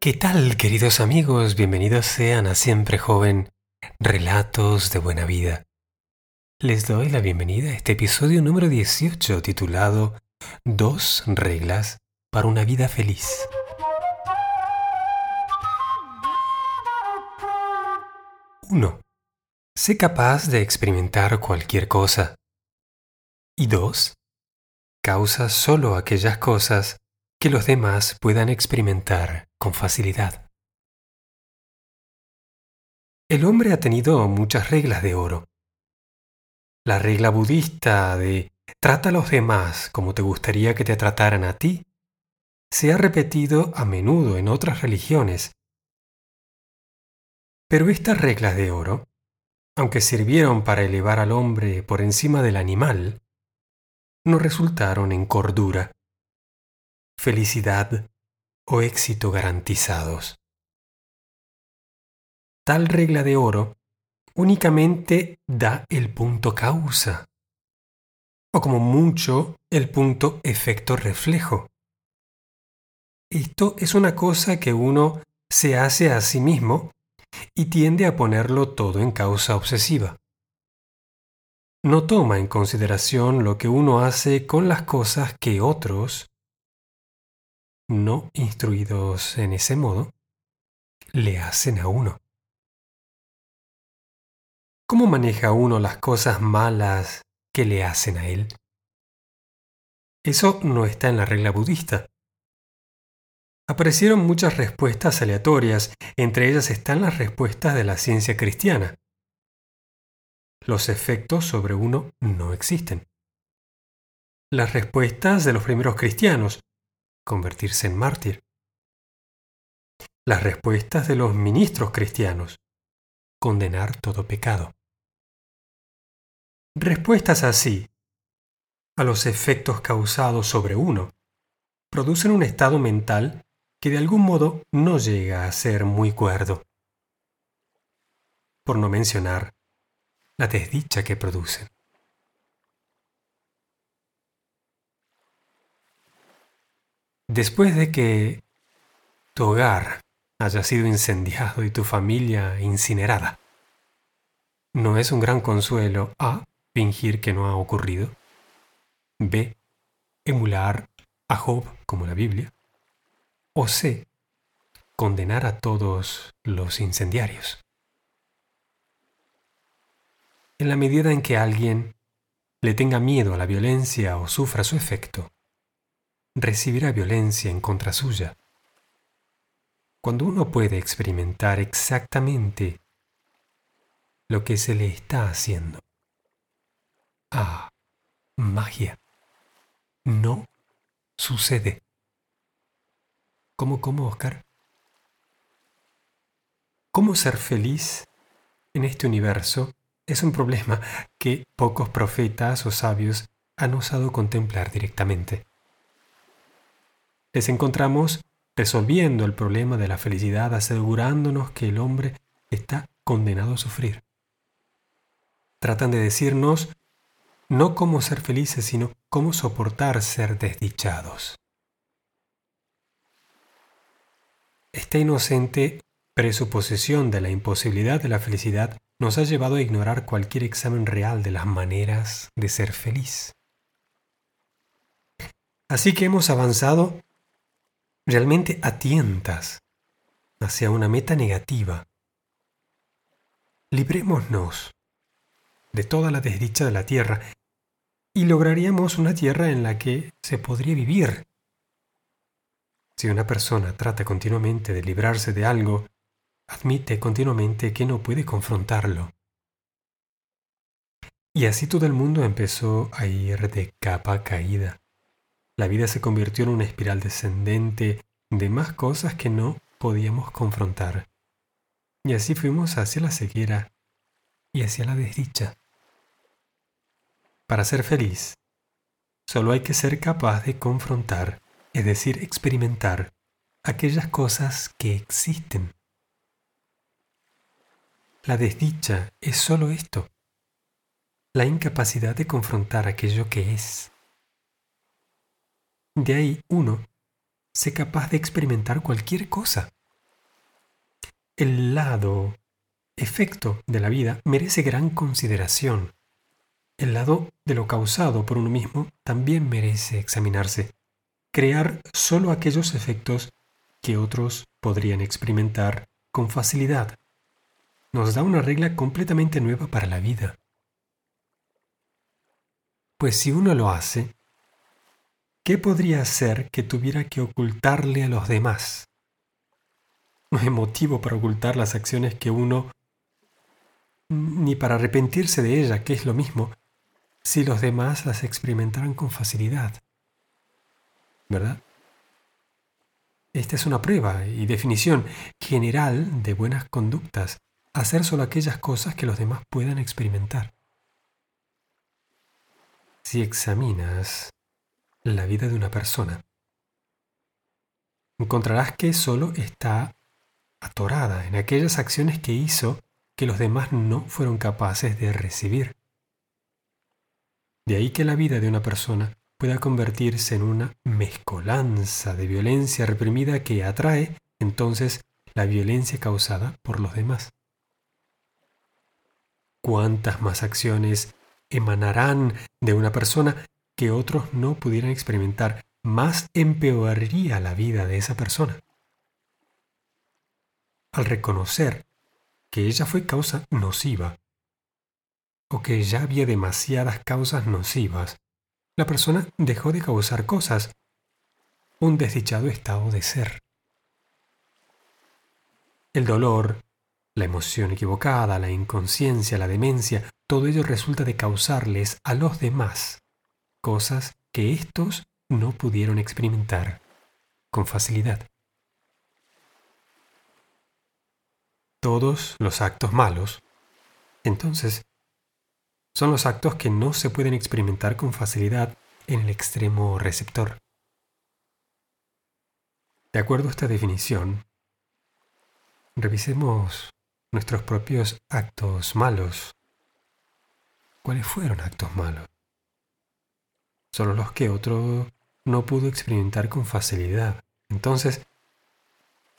¿Qué tal, queridos amigos? Bienvenidos sean a Siempre Joven, Relatos de Buena Vida. Les doy la bienvenida a este episodio número 18 titulado Dos reglas para una vida feliz. Uno. Sé capaz de experimentar cualquier cosa. Y dos. Causa solo aquellas cosas que los demás puedan experimentar con facilidad. El hombre ha tenido muchas reglas de oro. La regla budista de trata a los demás como te gustaría que te trataran a ti se ha repetido a menudo en otras religiones. Pero estas reglas de oro, aunque sirvieron para elevar al hombre por encima del animal, no resultaron en cordura felicidad o éxito garantizados. Tal regla de oro únicamente da el punto causa, o como mucho el punto efecto reflejo. Esto es una cosa que uno se hace a sí mismo y tiende a ponerlo todo en causa obsesiva. No toma en consideración lo que uno hace con las cosas que otros no instruidos en ese modo, le hacen a uno. ¿Cómo maneja uno las cosas malas que le hacen a él? Eso no está en la regla budista. Aparecieron muchas respuestas aleatorias, entre ellas están las respuestas de la ciencia cristiana. Los efectos sobre uno no existen. Las respuestas de los primeros cristianos, convertirse en mártir. Las respuestas de los ministros cristianos. Condenar todo pecado. Respuestas así a los efectos causados sobre uno producen un estado mental que de algún modo no llega a ser muy cuerdo. Por no mencionar la desdicha que producen. Después de que tu hogar haya sido incendiado y tu familia incinerada, no es un gran consuelo A. fingir que no ha ocurrido, B. emular a Job como la Biblia, o C. condenar a todos los incendiarios. En la medida en que alguien le tenga miedo a la violencia o sufra su efecto, recibirá violencia en contra suya. Cuando uno puede experimentar exactamente lo que se le está haciendo. Ah, magia. No sucede. ¿Cómo, cómo, Oscar? ¿Cómo ser feliz en este universo es un problema que pocos profetas o sabios han osado contemplar directamente les encontramos resolviendo el problema de la felicidad, asegurándonos que el hombre está condenado a sufrir. Tratan de decirnos no cómo ser felices, sino cómo soportar ser desdichados. Esta inocente presuposición de la imposibilidad de la felicidad nos ha llevado a ignorar cualquier examen real de las maneras de ser feliz. Así que hemos avanzado realmente atientas hacia una meta negativa. Librémonos de toda la desdicha de la tierra y lograríamos una tierra en la que se podría vivir. Si una persona trata continuamente de librarse de algo, admite continuamente que no puede confrontarlo. Y así todo el mundo empezó a ir de capa caída. La vida se convirtió en una espiral descendente de más cosas que no podíamos confrontar. Y así fuimos hacia la ceguera y hacia la desdicha. Para ser feliz, solo hay que ser capaz de confrontar, es decir, experimentar aquellas cosas que existen. La desdicha es solo esto, la incapacidad de confrontar aquello que es. De ahí uno, sé capaz de experimentar cualquier cosa, el lado efecto de la vida merece gran consideración. El lado de lo causado por uno mismo también merece examinarse. Crear solo aquellos efectos que otros podrían experimentar con facilidad. Nos da una regla completamente nueva para la vida. Pues si uno lo hace, ¿qué podría ser que tuviera que ocultarle a los demás? No hay motivo para ocultar las acciones que uno, ni para arrepentirse de ella, que es lo mismo, si los demás las experimentaran con facilidad. ¿Verdad? Esta es una prueba y definición general de buenas conductas, hacer solo aquellas cosas que los demás puedan experimentar. Si examinas la vida de una persona, encontrarás que solo está atorada en aquellas acciones que hizo que los demás no fueron capaces de recibir. De ahí que la vida de una persona pueda convertirse en una mezcolanza de violencia reprimida que atrae entonces la violencia causada por los demás. ¿Cuántas más acciones emanarán de una persona que otros no pudieran experimentar, más empeoraría la vida de esa persona. Al reconocer que ella fue causa nociva, o que ya había demasiadas causas nocivas, la persona dejó de causar cosas, un desdichado estado de ser. El dolor, la emoción equivocada, la inconsciencia, la demencia, todo ello resulta de causarles a los demás cosas que éstos no pudieron experimentar con facilidad. Todos los actos malos, entonces, son los actos que no se pueden experimentar con facilidad en el extremo receptor. De acuerdo a esta definición, revisemos nuestros propios actos malos. ¿Cuáles fueron actos malos? Solo los que otro no pudo experimentar con facilidad. Entonces,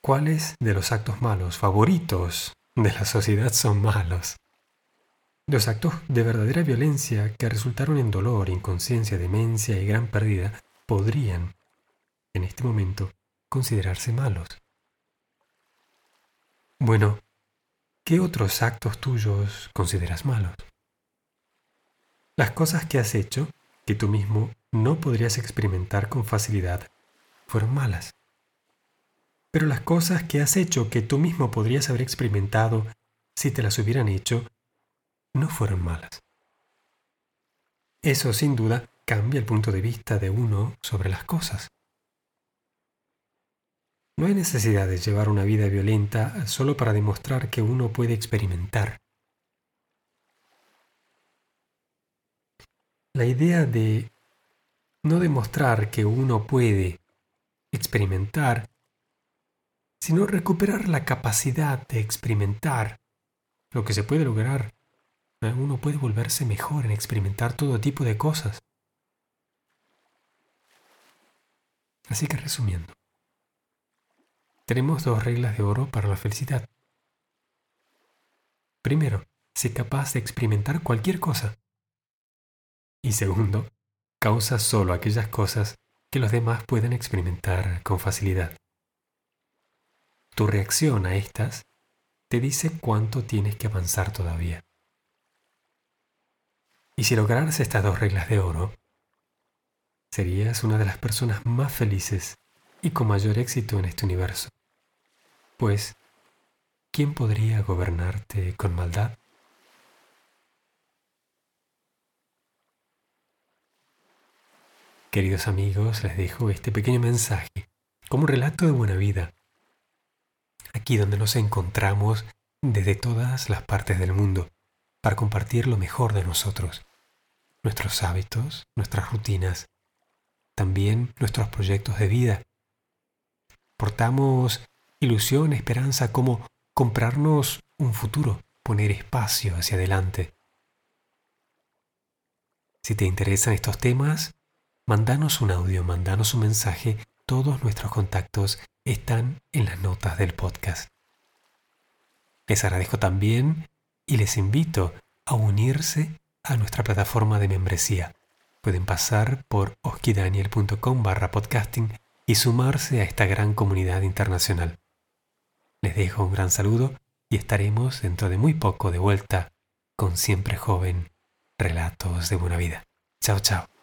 ¿cuáles de los actos malos favoritos de la sociedad son malos? Los actos de verdadera violencia que resultaron en dolor, inconsciencia, demencia y gran pérdida podrían, en este momento, considerarse malos. Bueno, ¿Qué otros actos tuyos consideras malos? Las cosas que has hecho, que tú mismo no podrías experimentar con facilidad, fueron malas. Pero las cosas que has hecho que tú mismo podrías haber experimentado si te las hubieran hecho, no fueron malas. Eso sin duda cambia el punto de vista de uno sobre las cosas. No hay necesidad de llevar una vida violenta solo para demostrar que uno puede experimentar. La idea de no demostrar que uno puede experimentar, sino recuperar la capacidad de experimentar lo que se puede lograr. Uno puede volverse mejor en experimentar todo tipo de cosas. Así que resumiendo, tenemos dos reglas de oro para la felicidad. Primero, sé capaz de experimentar cualquier cosa. Y segundo, causa solo aquellas cosas que los demás pueden experimentar con facilidad. Tu reacción a estas te dice cuánto tienes que avanzar todavía. Y si lograras estas dos reglas de oro, serías una de las personas más felices y con mayor éxito en este universo. Pues, ¿quién podría gobernarte con maldad? Queridos amigos, les dejo este pequeño mensaje como un relato de buena vida, aquí donde nos encontramos desde todas las partes del mundo, para compartir lo mejor de nosotros, nuestros hábitos, nuestras rutinas, también nuestros proyectos de vida. Portamos ilusión, esperanza, como comprarnos un futuro, poner espacio hacia adelante. Si te interesan estos temas, mandanos un audio, mandanos un mensaje. Todos nuestros contactos están en las notas del podcast. Les agradezco también y les invito a unirse a nuestra plataforma de membresía. Pueden pasar por oskidaniel.com barra podcasting y sumarse a esta gran comunidad internacional. Les dejo un gran saludo y estaremos dentro de muy poco de vuelta con Siempre Joven, Relatos de Buena Vida. Chao, chao.